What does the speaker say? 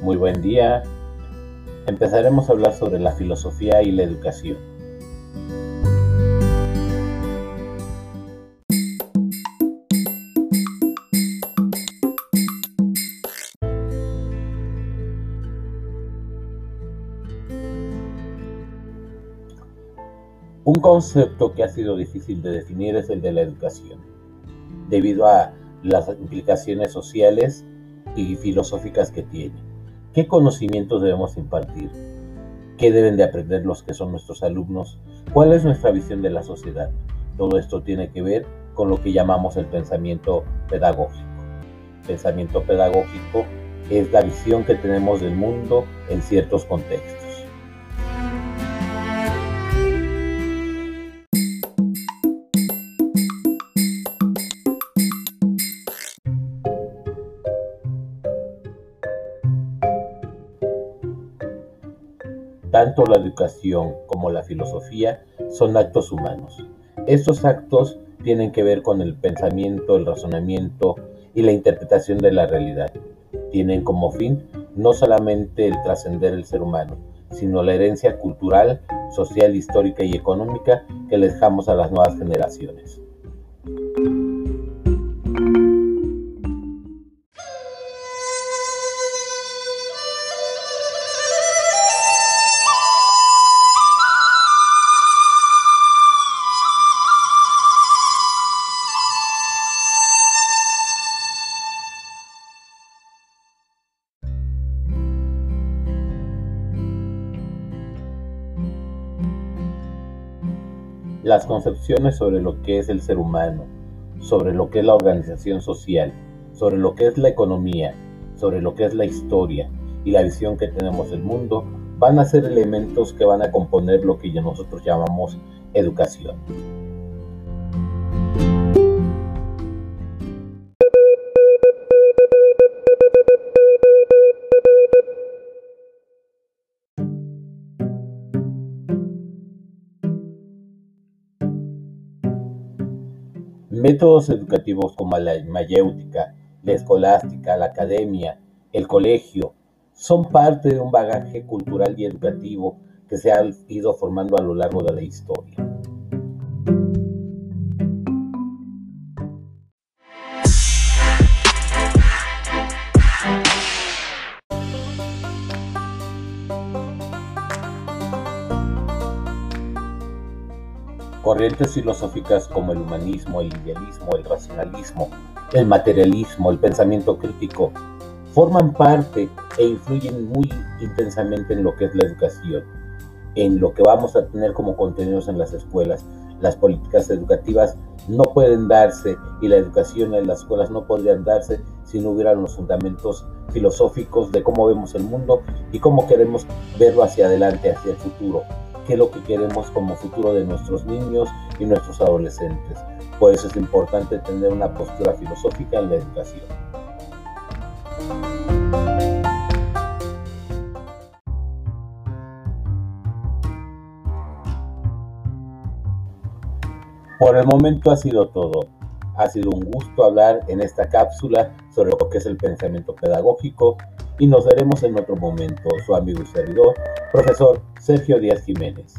Muy buen día. Empezaremos a hablar sobre la filosofía y la educación. Un concepto que ha sido difícil de definir es el de la educación, debido a las implicaciones sociales y filosóficas que tiene. ¿Qué conocimientos debemos impartir? ¿Qué deben de aprender los que son nuestros alumnos? ¿Cuál es nuestra visión de la sociedad? Todo esto tiene que ver con lo que llamamos el pensamiento pedagógico. pensamiento pedagógico es la visión que tenemos del mundo en ciertos contextos. Tanto la educación como la filosofía son actos humanos. Estos actos tienen que ver con el pensamiento, el razonamiento y la interpretación de la realidad. Tienen como fin no solamente el trascender el ser humano, sino la herencia cultural, social, histórica y económica que dejamos a las nuevas generaciones. Las concepciones sobre lo que es el ser humano, sobre lo que es la organización social, sobre lo que es la economía, sobre lo que es la historia y la visión que tenemos del mundo, van a ser elementos que van a componer lo que nosotros llamamos educación. Métodos educativos como la mayéutica, la escolástica, la academia, el colegio, son parte de un bagaje cultural y educativo que se ha ido formando a lo largo de la historia. Corrientes filosóficas como el humanismo, el idealismo, el racionalismo, el materialismo, el pensamiento crítico, forman parte e influyen muy intensamente en lo que es la educación, en lo que vamos a tener como contenidos en las escuelas. Las políticas educativas no pueden darse y la educación en las escuelas no podrían darse si no hubieran los fundamentos filosóficos de cómo vemos el mundo y cómo queremos verlo hacia adelante, hacia el futuro qué es lo que queremos como futuro de nuestros niños y nuestros adolescentes. Por eso es importante tener una postura filosófica en la educación. Por el momento ha sido todo. Ha sido un gusto hablar en esta cápsula sobre lo que es el pensamiento pedagógico y nos veremos en otro momento. Su amigo y servidor, profesor Sergio Díaz Jiménez.